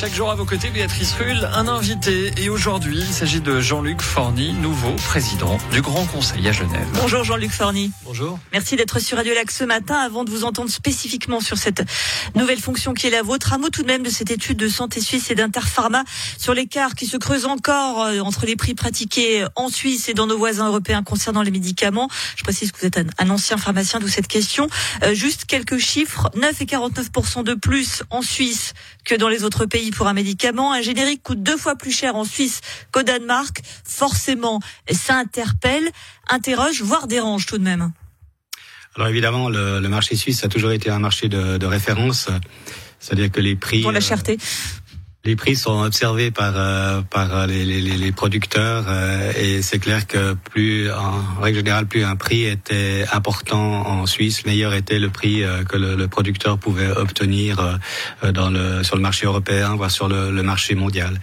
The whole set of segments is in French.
Chaque jour à vos côtés, Béatrice Rull, un invité. Et aujourd'hui, il s'agit de Jean-Luc Forny, nouveau président du Grand Conseil à Genève. Bonjour Jean-Luc Forny. Bonjour. Merci d'être sur Radio Lac ce matin. Avant de vous entendre spécifiquement sur cette nouvelle fonction qui est la vôtre, un mot tout de même de cette étude de Santé Suisse et d'Interpharma sur l'écart qui se creuse encore euh, entre les prix pratiqués en Suisse et dans nos voisins européens concernant les médicaments. Je précise que vous êtes un, ancien pharmacien, d'où cette question. Euh, juste quelques chiffres. 9 et 49% de plus en Suisse que dans les autres pays pour un médicament. Un générique coûte deux fois plus cher en Suisse qu'au Danemark. Forcément, ça interpelle, interroge, voire dérange tout de même. Alors évidemment, le, marché suisse a toujours été un marché de, de référence. C'est-à-dire que les prix... Pour la cherté les prix sont observés par euh, par les, les, les producteurs euh, et c'est clair que plus en règle générale plus un prix était important en Suisse, meilleur était le prix euh, que le, le, producteur pouvait obtenir dans le sur le marché européen voire sur le, le marché mondial.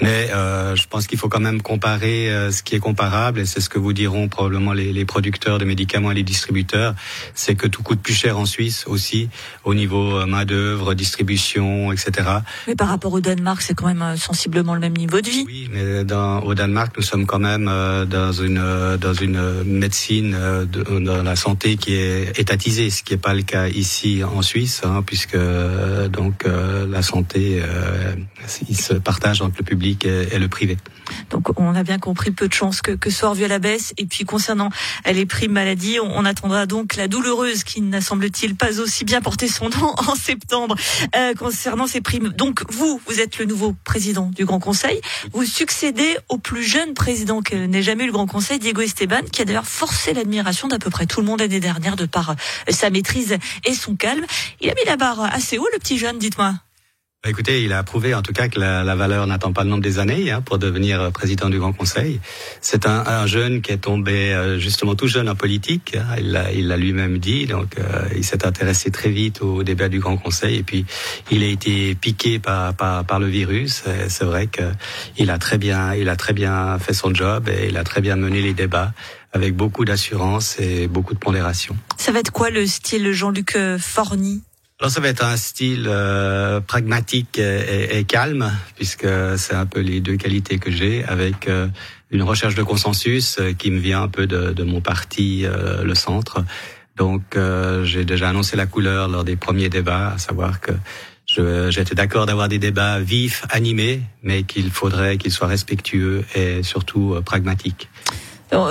Mais je pense qu'il faut quand même comparer ce qui est comparable et c'est ce que vous diront probablement les, les producteurs de médicaments et les distributeurs, c'est que tout coûte plus cher en Suisse aussi au niveau main d'œuvre, distribution, etc. Mais par rapport Danemark, c'est quand même euh, sensiblement le même niveau de vie. Oui, mais dans, au Danemark, nous sommes quand même euh, dans une euh, dans une médecine de, dans la santé qui est étatisée, ce qui n'est pas le cas ici en Suisse, hein, puisque donc la santé il se partage entre le public et, le privé. Donc on a bien compris peu de chances que, que soit revu à la baisse. Et puis concernant les primes maladie, on, on attendra donc la douloureuse qui n'a semble-t-il pas aussi bien porté son nom en septembre concernant ces primes. Donc vous, vous êtes êtes le nouveau président du Grand Conseil. Vous succédez au plus jeune président que n'ait jamais eu le Grand Conseil, Diego Esteban, qui a d'ailleurs forcé l'admiration d'à peu près tout le monde l'année dernière de par euh, sa maîtrise et son calme. Il a mis la barre assez haut, le petit jeune, dites-moi. Bah, écoutez, il a prouvé en tout cas que la, valeur n'attend pas le nombre des années hein, pour devenir euh, président du Grand Conseil. C'est un, un, jeune qui est tombé euh, justement tout jeune en politique. Hein, il l'a lui-même dit. Donc, euh, il s'est intéressé très vite au débat du Grand Conseil et puis il a été piqué par par, par le virus. C'est vrai qu'il a très bien il a très bien fait son job et il a très bien mené les débats avec beaucoup d'assurance et beaucoup de pondération. Ça va être quoi le style Jean-Luc Forny? Alors ça va être un style euh, pragmatique et, et, calme, puisque c'est un peu les deux qualités que j'ai, avec euh, une recherche de consensus euh, qui me vient un peu de, de mon parti, le centre. Donc j'ai déjà annoncé la couleur lors des premiers débats, à savoir que j'étais d'accord d'avoir des débats vifs, animés, mais qu'il faudrait qu'ils soient respectueux et surtout pragmatiques.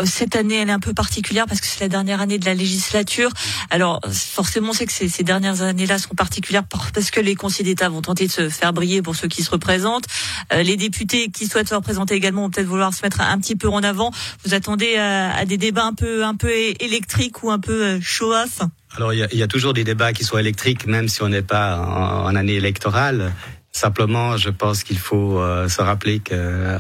Cette année, elle est un peu particulière parce que c'est la dernière année de la législature. Alors, forcément, c'est que ces, dernières années-là sont particulières parce que les conseillers d'État vont tenter de se faire briller pour ceux qui se représentent. Euh, les députés qui souhaitent se représenter également vont peut-être vouloir se mettre un petit peu en avant. Vous attendez à, à des débats un peu, un peu électriques ou un peu euh, show-off? Alors il y, a, toujours des débats qui sont électriques, même si on n'est pas en, année électorale. Simplement, je pense qu'il faut euh, se rappeler que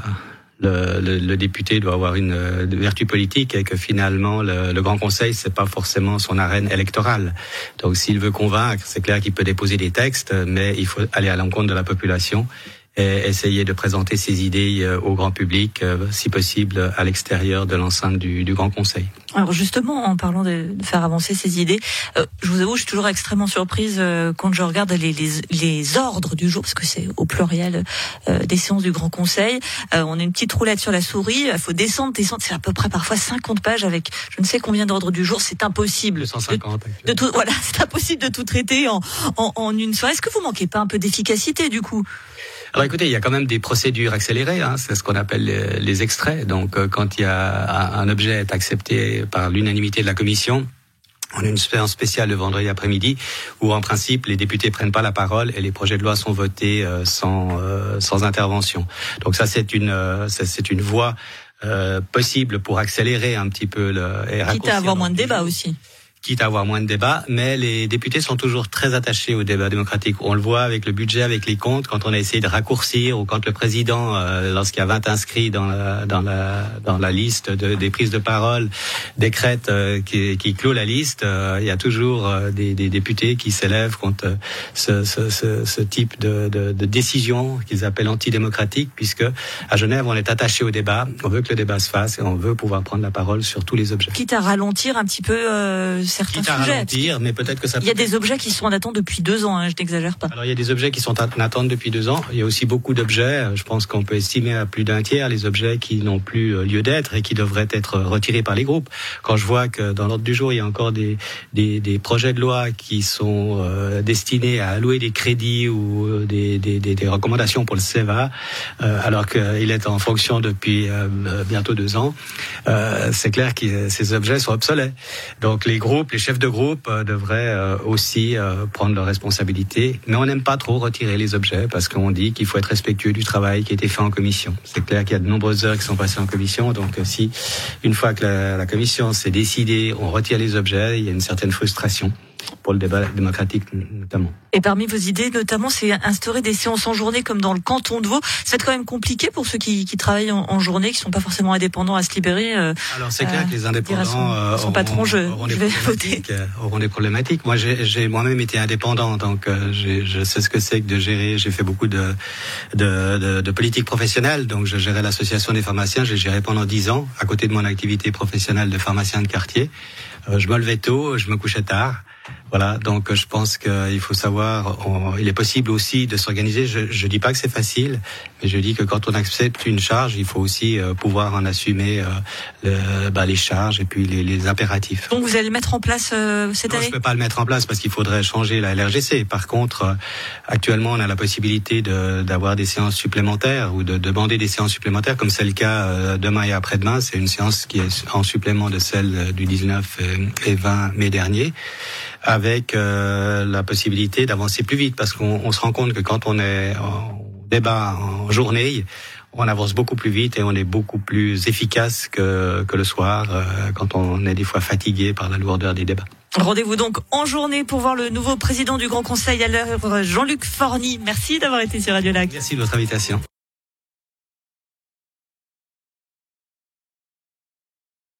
le, le, le, député doit avoir une, vertu politique et que finalement le, le Grand Conseil c'est pas forcément son arène électorale. Donc s'il veut convaincre, c'est clair qu'il peut déposer des textes, mais il faut aller à l'encontre de la population et essayer de présenter ses idées euh, au grand public, euh, si possible à l'extérieur de l'enceinte du, du, Grand Conseil. Alors justement, en parlant de, faire avancer ses idées, euh, je vous avoue, je suis toujours extrêmement surprise quand je regarde les, les, les, ordres du jour, parce que c'est au pluriel des séances du Grand Conseil. on a une petite roulette sur la souris, il faut descendre, descendre, c'est à peu près parfois 50 pages avec je ne sais combien d'ordres du jour, c'est impossible. 150. De, de tout, voilà, c'est impossible de tout traiter en, en, en une soirée. Est-ce que vous manquez pas un peu d'efficacité du coup? Alors écoutez, il y a quand même des procédures accélérées, hein, c'est ce qu'on appelle les, extraits. Donc euh, quand il y a un objet est accepté par l'unanimité de la commission, on a une séance spéciale le vendredi après-midi où, en principe, les députés prennent pas la parole et les projets de loi sont votés euh, sans euh, sans intervention. Donc ça, c'est une c'est une voie possible pour accélérer un petit peu le. Et Quitte à avoir moins de débats aussi quitte à avoir moins de débats, mais les députés sont toujours très attachés au débat démocratique. On le voit avec le budget, avec les comptes, quand on a essayé de raccourcir ou quand le président, euh, lorsqu'il y a 20 inscrits dans la, dans la, dans la liste de, des prises de parole, décrète euh, qui, qui clôt la liste, euh, il y a toujours des, des, députés qui s'élèvent contre ce, ce, ce, ce type de, de, de décision qu'ils appellent antidémocratique, puisque à Genève, on est attaché au débat, on veut que le débat se fasse et on veut pouvoir prendre la parole sur tous les objets. Quitte à ralentir un petit peu certains Quitte à sujets. ralentir, mais peut-être que ça Il y a des objets qui sont en attente depuis deux ans, hein, je n'exagère pas. Alors il y a des objets qui sont en attente depuis deux ans. Il y a aussi beaucoup d'objets. Je pense qu'on peut estimer à plus d'un tiers les objets qui n'ont plus euh, lieu d'être et qui devraient être retirés par les groupes. Quand je vois que dans l'ordre du jour il y a encore des des, des projets de loi qui sont euh, destinés à allouer des crédits ou euh, des, des, des, recommandations pour le CEVA, euh, alors qu'il est en fonction depuis euh, euh, bientôt deux ans, euh, c'est clair que ces objets sont obsolètes. Donc les groupes, les chefs de groupe euh, devraient euh, aussi euh, prendre leurs responsabilités. Mais on n'aime pas trop retirer les objets parce qu'on dit qu'il faut être respectueux du travail qui a été fait en commission. C'est clair qu'il y a de nombreuses heures qui sont passées en commission. Donc si une fois que la commission s'est décidée, on retire les objets, il y a une certaine frustration pour le débat démocratique notamment. Et parmi vos idées, notamment, c'est instaurer des séances en journée comme dans le canton de Vaud. C'est quand même compliqué pour ceux qui, qui travaillent en, en journée, qui sont pas forcément indépendants à se libérer. euh, Alors c'est clair Euh, que les indépendants son- euh, son patron, je- auront je des vais auront des problématiques. Moi, j'ai moi-même été indépendant, donc euh, je sais ce que c'est que de gérer. J'ai fait beaucoup de, de, de, de politique professionnelle, donc je gérais l'association des pharmaciens. J'ai géré pendant dix ans à côté de mon activité professionnelle de pharmacien de quartier. Euh, je me levais tôt, je me couchais tard. Voilà, donc euh, je pense qu'il faut savoir, on- il est possible aussi de s'organiser. Je ne dis pas que c'est facile, mais je dis que quand on accepte une charge, il faut aussi euh, pouvoir en assumer euh, le- bah, les charges et puis les, les impératifs. Donc vous allez le mettre en place euh, cette Non, je année? peux pas le mettre en place parce qu'il faudrait changer la LRGC. Par contre, euh, actuellement, on a la possibilité de- d'avoir des séances supplémentaires ou de demander des séances supplémentaires, comme c'est le cas euh, demain et après-demain. C'est une séance qui est en supplément de celle euh, du 19 et- et 20 mai dernier, avec euh, la possibilité d'avancer plus vite, parce qu'on on se rend compte que quand on est en débat en journée, on avance beaucoup plus vite et on est beaucoup plus efficace que, que le soir, euh, quand on est des fois fatigué par la lourdeur des débats. Rendez-vous donc en journée pour voir le nouveau président du Grand Conseil à l'heure, Jean-Luc Forny. Merci d'avoir été sur Radio Lac. Merci de votre invitation.